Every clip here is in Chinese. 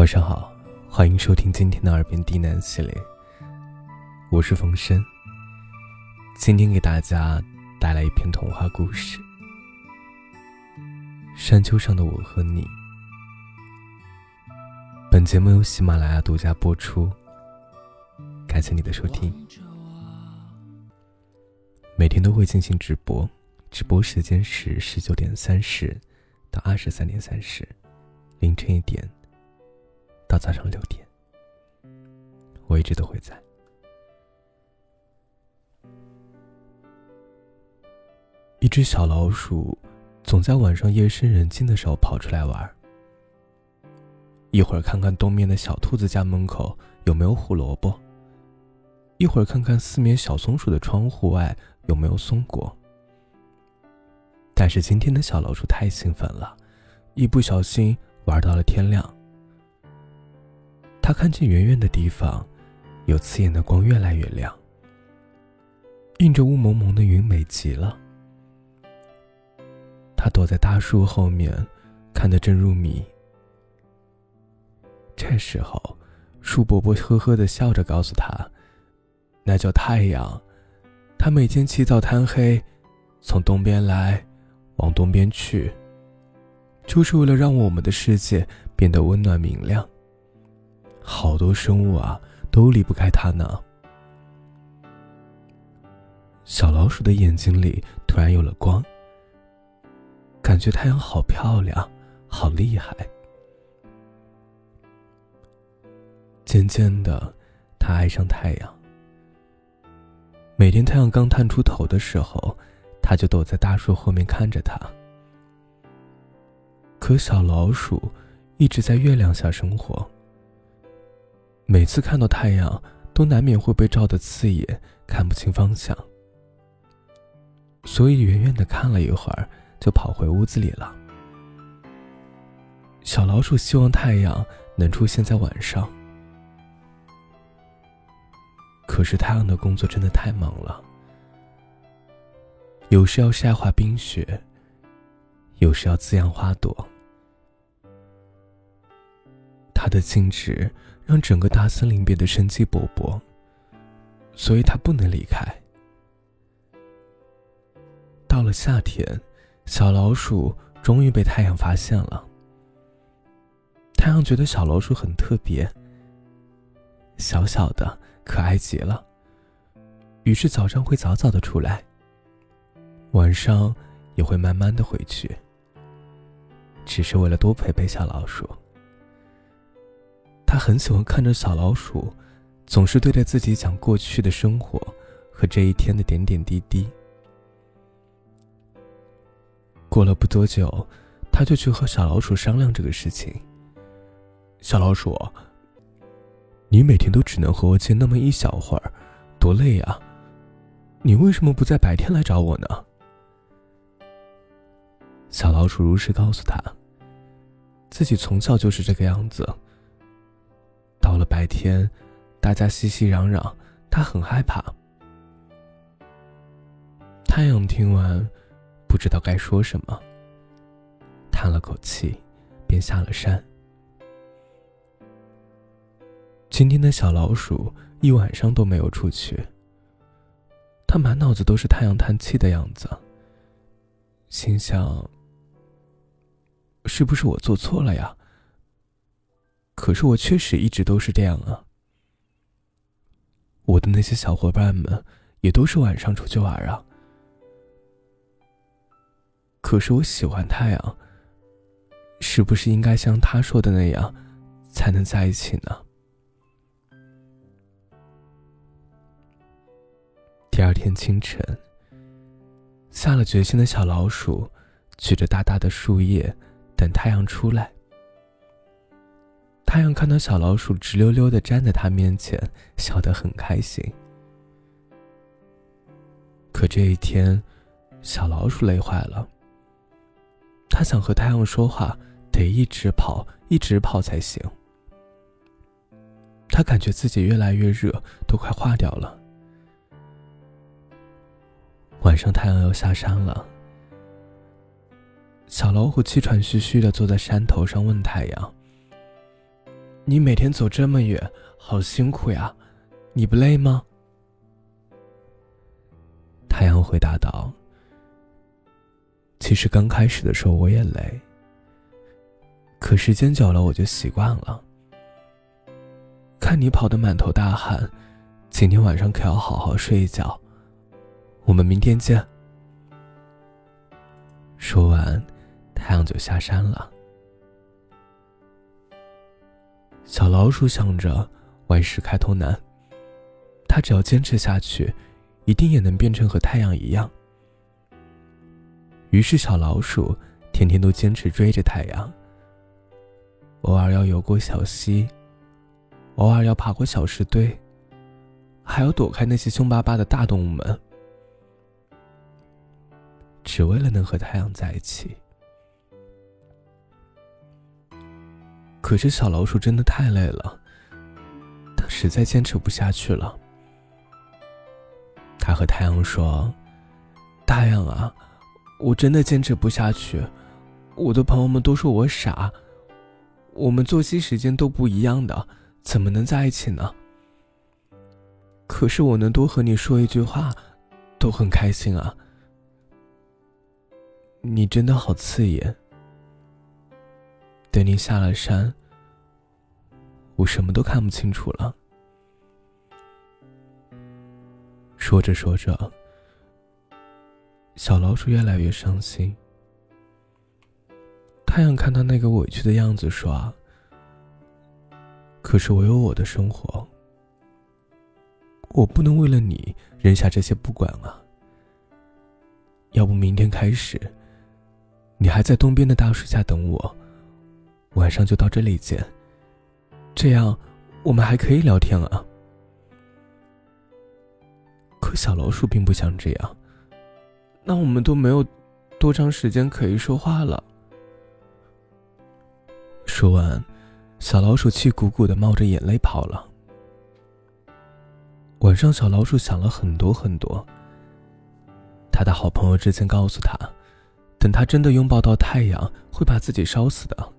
晚上好，欢迎收听今天的耳边低喃系列。我是冯生，今天给大家带来一篇童话故事《山丘上的我和你》。本节目由喜马拉雅独家播出，感谢你的收听。每天都会进行直播，直播时间是十九点三十到二十三点三十，凌晨一点。到早上六点，我一直都会在。一只小老鼠总在晚上夜深人静的时候跑出来玩儿，一会儿看看东面的小兔子家门口有没有胡萝卜，一会儿看看四面小松鼠的窗户外有没有松果。但是今天的小老鼠太兴奋了，一不小心玩到了天亮。他看见远远的地方，有刺眼的光越来越亮，映着雾蒙蒙的云，美极了。他躲在大树后面，看得正入迷。这时候，树伯伯呵呵的笑着告诉他：“那叫太阳，它每天起早贪黑，从东边来，往东边去，就是为了让我们的世界变得温暖明亮。”好多生物啊，都离不开它呢。小老鼠的眼睛里突然有了光，感觉太阳好漂亮，好厉害。渐渐的，它爱上太阳。每天太阳刚探出头的时候，它就躲在大树后面看着它。可小老鼠一直在月亮下生活。每次看到太阳，都难免会被照得刺眼，看不清方向。所以远远的看了一会儿，就跑回屋子里了。小老鼠希望太阳能出现在晚上，可是太阳的工作真的太忙了，有时要晒化冰雪，有时要滋养花朵。它的静止。让整个大森林变得生机勃勃，所以他不能离开。到了夏天，小老鼠终于被太阳发现了。太阳觉得小老鼠很特别，小小的，可爱极了。于是早上会早早的出来，晚上也会慢慢的回去，只是为了多陪陪小老鼠。他很喜欢看着小老鼠，总是对着自己讲过去的生活和这一天的点点滴滴。过了不多久，他就去和小老鼠商量这个事情。小老鼠，你每天都只能和我见那么一小会儿，多累啊！你为什么不在白天来找我呢？小老鼠如实告诉他，自己从小就是这个样子。白天，大家熙熙攘攘，他很害怕。太阳听完，不知道该说什么，叹了口气，便下了山。今天的小老鼠一晚上都没有出去，他满脑子都是太阳叹气的样子，心想：是不是我做错了呀？可是我确实一直都是这样啊。我的那些小伙伴们也都是晚上出去玩啊。可是我喜欢太阳，是不是应该像他说的那样，才能在一起呢？第二天清晨，下了决心的小老鼠举着大大的树叶，等太阳出来。太阳看到小老鼠直溜溜的站在他面前，笑得很开心。可这一天，小老鼠累坏了。它想和太阳说话，得一直跑，一直跑才行。它感觉自己越来越热，都快化掉了。晚上，太阳要下山了。小老虎气喘吁吁的坐在山头上，问太阳。你每天走这么远，好辛苦呀，你不累吗？”太阳回答道：“其实刚开始的时候我也累，可时间久了我就习惯了。看你跑得满头大汗，今天晚上可要好好睡一觉。我们明天见。”说完，太阳就下山了。小老鼠想着万事开头难，它只要坚持下去。一定也能变成和太阳一样。于是，小老鼠天天都坚持追着太阳，偶尔要游过小溪，偶尔要爬过小石堆，还要躲开那些凶巴巴的大动物们，只为了能和太阳在一起。可是，小老鼠真的太累了，它实在坚持不下去了。他和太阳说：“太阳啊，我真的坚持不下去。我的朋友们都说我傻，我们作息时间都不一样的，怎么能在一起呢？可是我能多和你说一句话，都很开心啊。你真的好刺眼。等你下了山，我什么都看不清楚了。”说着说着，小老鼠越来越伤心。太阳看他那个委屈的样子，说：“可是我有我的生活，我不能为了你扔下这些不管啊。要不明天开始，你还在东边的大树下等我，晚上就到这里见，这样我们还可以聊天啊。”可小老鼠并不想这样，那我们都没有多长时间可以说话了。说完，小老鼠气鼓鼓的，冒着眼泪跑了。晚上，小老鼠想了很多很多。他的好朋友之前告诉他，等他真的拥抱到太阳，会把自己烧死的。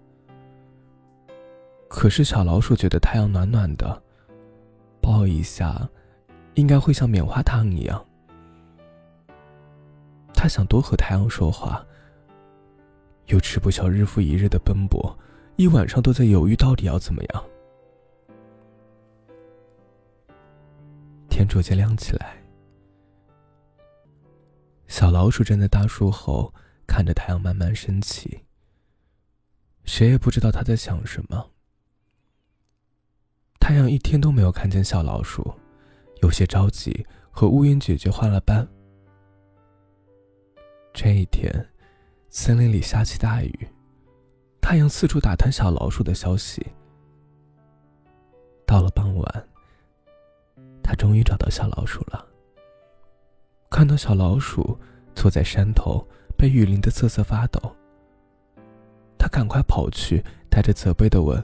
可是小老鼠觉得太阳暖暖的，抱一下。应该会像棉花糖一样。他想多和太阳说话，又吃不消日复一日的奔波，一晚上都在犹豫到底要怎么样。天逐渐亮起来，小老鼠站在大树后，看着太阳慢慢升起。谁也不知道他在想什么。太阳一天都没有看见小老鼠。有些着急，和乌云姐姐换了班。这一天，森林里下起大雨，太阳四处打探小老鼠的消息。到了傍晚，他终于找到小老鼠了。看到小老鼠坐在山头，被雨淋得瑟瑟发抖，他赶快跑去，带着责备的问：“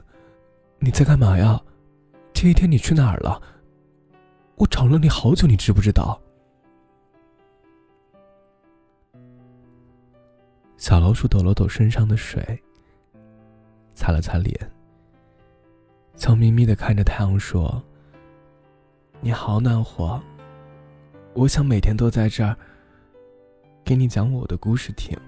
你在干嘛呀？这一天你去哪儿了？”我找了你好久，你知不知道？小老鼠抖了抖身上的水，擦了擦脸，笑眯眯的看着太阳说：“你好暖和，我想每天都在这儿给你讲我的故事听。”